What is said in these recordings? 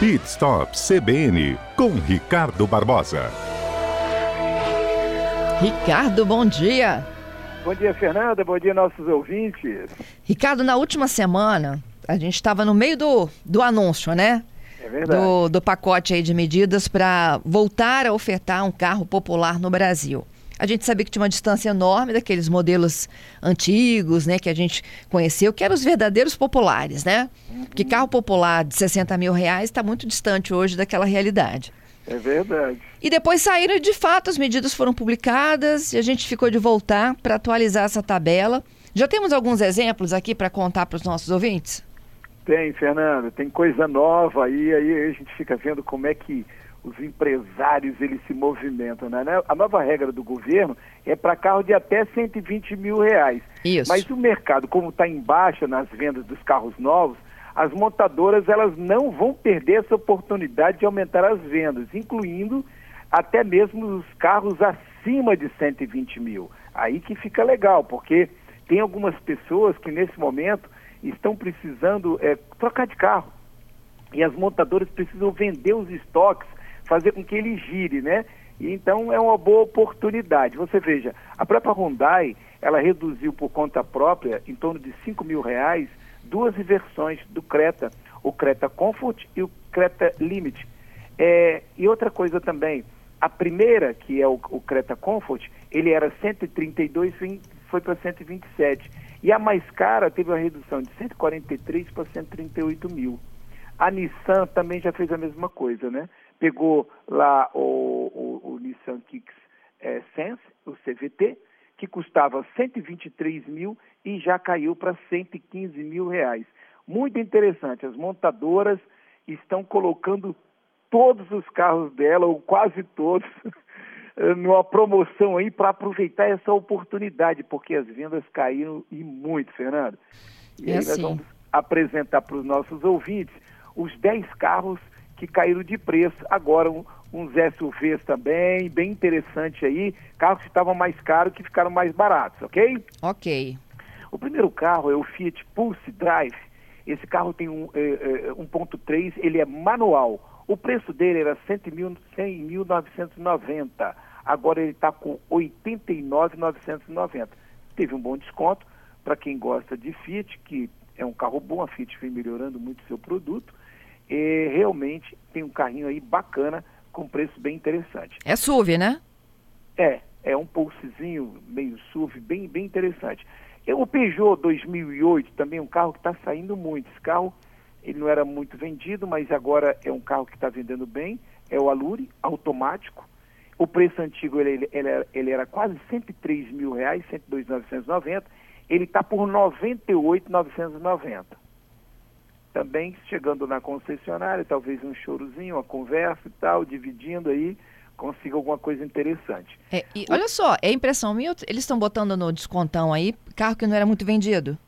Pit Stop CBN com Ricardo Barbosa. Ricardo, bom dia. Bom dia, Fernanda. Bom dia, nossos ouvintes. Ricardo, na última semana, a gente estava no meio do, do anúncio, né? É verdade. Do, do pacote aí de medidas para voltar a ofertar um carro popular no Brasil. A gente sabia que tinha uma distância enorme daqueles modelos antigos, né, que a gente conheceu, que eram os verdadeiros populares, né? Porque carro popular de 60 mil reais está muito distante hoje daquela realidade. É verdade. E depois saíram e, de fato, as medidas foram publicadas e a gente ficou de voltar para atualizar essa tabela. Já temos alguns exemplos aqui para contar para os nossos ouvintes? Tem, Fernanda. Tem coisa nova aí, aí a gente fica vendo como é que os empresários eles se movimentam. Né? A nova regra do governo é para carro de até 120 mil reais. Isso. Mas o mercado, como está em baixa nas vendas dos carros novos, as montadoras elas não vão perder essa oportunidade de aumentar as vendas, incluindo até mesmo os carros acima de 120 mil. Aí que fica legal, porque tem algumas pessoas que nesse momento estão precisando é, trocar de carro. E as montadoras precisam vender os estoques fazer com que ele gire, né? E então é uma boa oportunidade. Você veja, a própria Hyundai, ela reduziu por conta própria, em torno de 5 mil reais, duas versões do Creta, o Creta Comfort e o Creta Limit. É, e outra coisa também, a primeira, que é o, o Creta Comfort, ele era 132, foi para 127. E a mais cara teve uma redução de 143 para 138 mil. A Nissan também já fez a mesma coisa, né? Pegou lá o, o, o Nissan Kicks é, Sense, o CVT, que custava 123 mil e já caiu para 115 mil reais. Muito interessante, as montadoras estão colocando todos os carros dela, ou quase todos, numa promoção aí para aproveitar essa oportunidade, porque as vendas caíram e muito, Fernando. E é aí nós vamos apresentar para os nossos ouvintes os 10 carros que caíram de preço. Agora, um, uns SUVs também, bem interessante aí, carros que estavam mais caros que ficaram mais baratos, ok? Ok. O primeiro carro é o Fiat Pulse Drive. Esse carro tem um é, é, 1.3, ele é manual. O preço dele era 100.990. Agora ele está com 89.990. Teve um bom desconto para quem gosta de Fiat, que é um carro bom, a Fiat vem melhorando muito seu produto e realmente tem um carrinho aí bacana, com preço bem interessante. É SUV, né? É, é um pulsezinho meio SUV, bem, bem interessante. E o Peugeot 2008 também é um carro que está saindo muito. Esse carro, ele não era muito vendido, mas agora é um carro que está vendendo bem. É o Alure, automático. O preço antigo, ele, ele, era, ele era quase 103 mil reais, 102.990. Ele está por 98.990 também chegando na concessionária, talvez um chorozinho, uma conversa e tal, dividindo aí, consiga alguma coisa interessante. É, e olha só, é impressão minha, eles estão botando no descontão aí carro que não era muito vendido?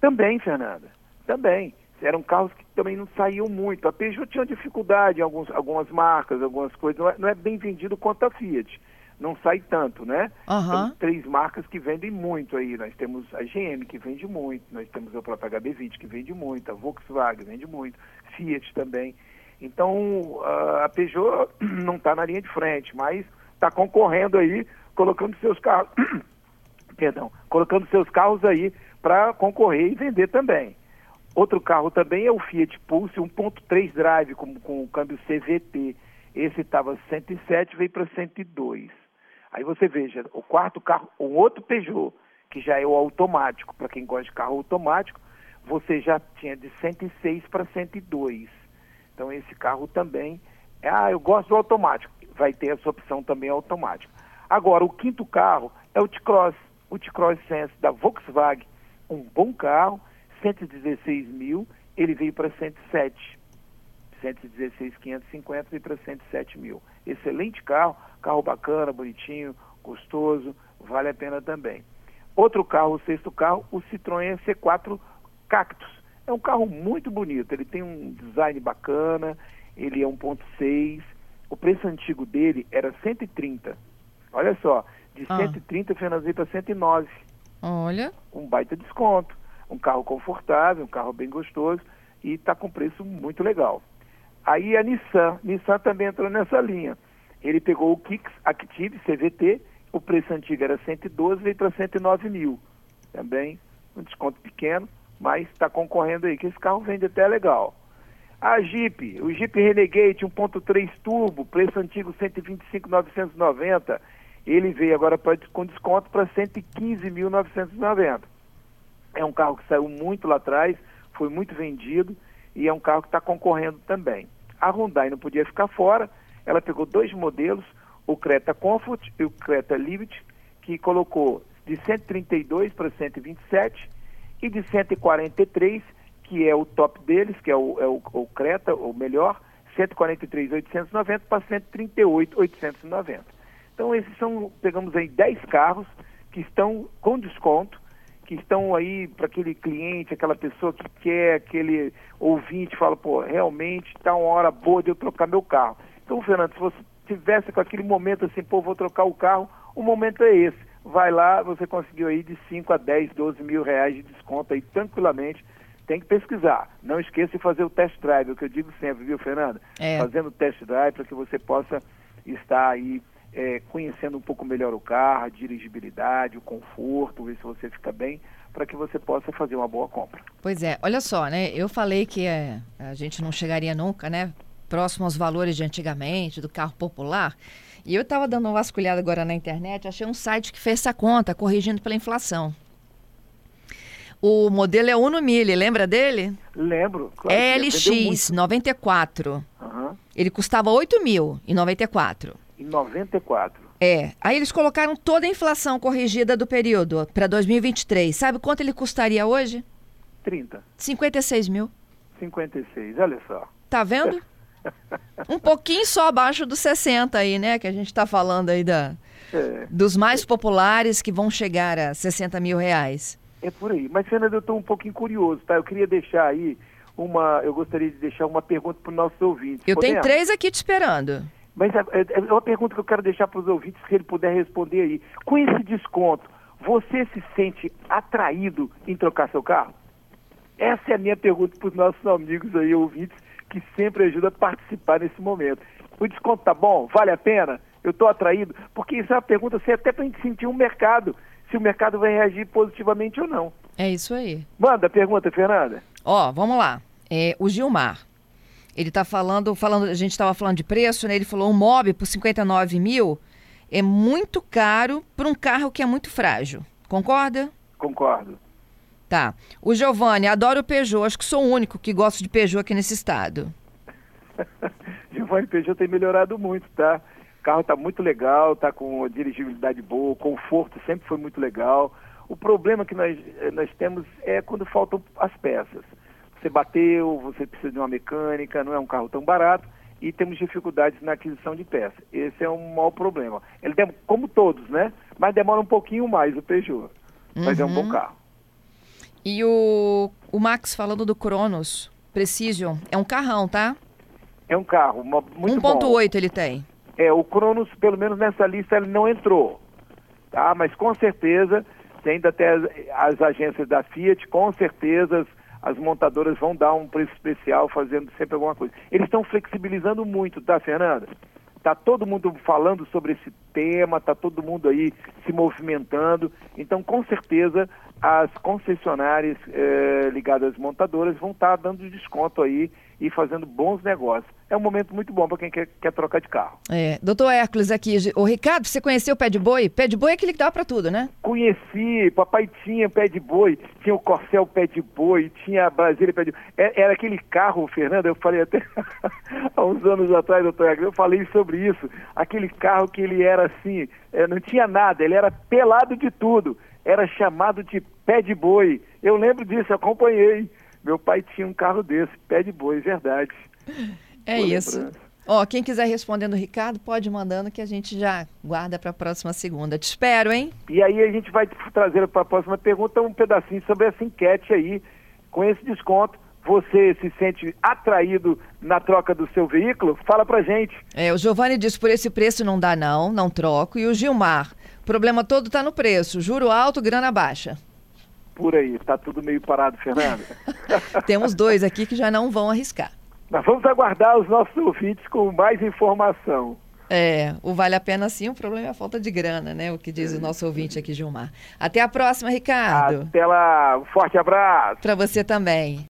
Também, Fernanda, também. Eram carros que também não saíam muito. A Peugeot tinha dificuldade em alguns, algumas marcas, algumas coisas, não é, não é bem vendido quanto a Fiat não sai tanto, né? Uhum. três marcas que vendem muito aí. Nós temos a GM que vende muito, nós temos a própria HB20 que vende muito, a Volkswagen vende muito, Fiat também. Então a Peugeot não está na linha de frente, mas está concorrendo aí, colocando seus carros, perdão, colocando seus carros aí para concorrer e vender também. Outro carro também é o Fiat Pulse 1.3 Drive com, com o câmbio CVT. Esse estava 107, veio para 102. Aí você veja, o quarto carro, um outro Peugeot, que já é o automático, para quem gosta de carro automático, você já tinha de 106 para 102. Então esse carro também, ah, eu gosto do automático, vai ter essa opção também automático. Agora, o quinto carro é o T-Cross, o T-Cross Sense da Volkswagen, um bom carro, 116 mil, ele veio para 107. 116.550 veio para 107 mil. Excelente carro, carro bacana, bonitinho, gostoso, vale a pena também. Outro carro, o sexto carro, o Citroën C4 Cactus. É um carro muito bonito, ele tem um design bacana, ele é 1.6, o preço antigo dele era 130. Olha só, de ah. 130 Fernandinho para 109. Olha. Um baita desconto. Um carro confortável, um carro bem gostoso e está com preço muito legal. Aí a Nissan, Nissan também entrou nessa linha. Ele pegou o Kicks Active CVT, o preço antigo era 112, veio para 109 mil. Também um desconto pequeno, mas está concorrendo aí, que esse carro vende até legal. A Jeep, o Jeep Renegade 1.3 Turbo, preço antigo 125.990, ele veio agora pra, com desconto para 115.990. É um carro que saiu muito lá atrás, foi muito vendido e é um carro que está concorrendo também. A Hyundai não podia ficar fora, ela pegou dois modelos, o Creta Comfort e o Creta Liberty, que colocou de 132 para 127 e de 143, que é o top deles, que é o, é o, o Creta, o melhor, 143.890 para 138.890. Então esses são, pegamos aí 10 carros que estão com desconto, que estão aí para aquele cliente, aquela pessoa que quer, aquele ouvinte, fala, pô, realmente está uma hora boa de eu trocar meu carro. Então, Fernando, se você tivesse com aquele momento assim, pô, vou trocar o carro, o momento é esse. Vai lá, você conseguiu aí de 5 a 10, 12 mil reais de desconto aí tranquilamente. Tem que pesquisar. Não esqueça de fazer o test drive, é o que eu digo sempre, viu, Fernanda? É. Fazendo o test drive para que você possa estar aí é, conhecendo um pouco melhor o carro, a dirigibilidade, o conforto, ver se você fica bem, para que você possa fazer uma boa compra. Pois é, olha só, né? Eu falei que é, a gente não chegaria nunca, né? Próximo aos valores de antigamente, do carro popular. E eu estava dando uma vasculhada agora na internet, achei um site que fez essa conta, corrigindo pela inflação. O modelo é Uno Mille, lembra dele? Lembro. Claro, LX 94. Uhum. Ele custava 8 mil em 94. Em 94. É. Aí eles colocaram toda a inflação corrigida do período para 2023. Sabe quanto ele custaria hoje? 30. 56 mil. 56, olha só. Tá vendo? um pouquinho só abaixo dos 60 aí, né? Que a gente está falando aí da, É, dos mais populares que vão chegar a 60 mil reais. é por aí. Mas, Fernanda, eu estou um pouquinho curioso, tá? Eu queria deixar aí uma. Eu gostaria de deixar uma pergunta para os nossos ouvintes. Eu tenho Podemos? três aqui te esperando. Mas é, é- é uma pergunta que eu quero deixar para os ouvintes, se ele puder responder aí. Com esse desconto, você se sente atraído em trocar seu carro? Essa é a minha pergunta para os nossos amigos aí, ouvintes, que sempre ajudam a participar nesse momento. O desconto tá bom? Vale a pena? Eu estou atraído? Porque isso é uma pergunta assim, até para a gente sentir um mercado, se o mercado vai reagir positivamente ou não. É isso aí. Manda a pergunta, Fernanda. Ó, vamos lá. É, o Gilmar. Ele está falando, falando, a gente estava falando de preço, né? Ele falou um mob por 59 mil é muito caro para um carro que é muito frágil. Concorda? Concordo. Tá. O Giovanni, adoro o Peugeot. Acho que sou o único que gosta de Peugeot aqui nesse estado. Giovanni Peugeot tem melhorado muito, tá? O carro tá muito legal, tá com dirigibilidade boa, o conforto sempre foi muito legal. O problema que nós, eh, nós temos é quando faltam as peças. Você bateu, você precisa de uma mecânica, não é um carro tão barato e temos dificuldades na aquisição de peças. Esse é um maior problema. Ele dem- como todos, né? Mas demora um pouquinho mais o Peugeot. Mas é um bom carro. E o, o Max falando do Cronos Precision. É um carrão, tá? É um carro uma- muito bom. 1.8 ele tem. É, o Cronos, pelo menos nessa lista, ele não entrou. Tá? Mas com certeza, tem ainda até as, as agências da Fiat, com certeza as, as montadoras vão dar um preço especial fazendo sempre alguma coisa. Eles estão flexibilizando muito, tá, Fernanda? Tá todo mundo falando sobre esse tema, tá todo mundo aí se movimentando. Então, com certeza, as concessionárias eh, ligadas às montadoras vão estar dando desconto aí e fazendo bons negócios. É um momento muito bom para quem quer, quer trocar de carro. É, doutor Hércules aqui. O Ricardo, você conheceu o pé de boi? Pé de boi é aquele que dá para tudo, né? Conheci, papai tinha pé de boi, tinha o Corcel pé de boi, tinha a Brasília pé de boi. É- Era aquele carro, Fernando, eu falei até há uns anos atrás, doutor Agnes, eu falei sobre isso. Aquele carro que ele era assim, eh, não tinha nada, ele era pelado de tudo. Era chamado de pé de boi. Eu lembro disso, acompanhei. Meu pai tinha um carro desse, pé de boi, verdade. É Boa isso. lembrança. Ó, quem quiser respondendo o Ricardo, pode ir mandando que a gente já guarda para a próxima segunda. Te espero, hein? E aí a gente vai trazer para a próxima pergunta um pedacinho sobre essa enquete aí. Com esse desconto, você se sente atraído na troca do seu veículo? Fala pra gente. É, o Giovanni disse, por esse preço não dá não, não troco. E o Gilmar, o problema todo está no preço. Juro alto, grana baixa. Por aí, tá tudo meio parado, Fernanda. Temos dois aqui que já não vão arriscar. Nós vamos aguardar os nossos ouvintes com mais informação. É, o vale a pena sim, o problema é a falta de grana, né? O que diz o nosso ouvinte aqui, Gilmar. Até a próxima, Ricardo. Até lá, um forte abraço. Para você também.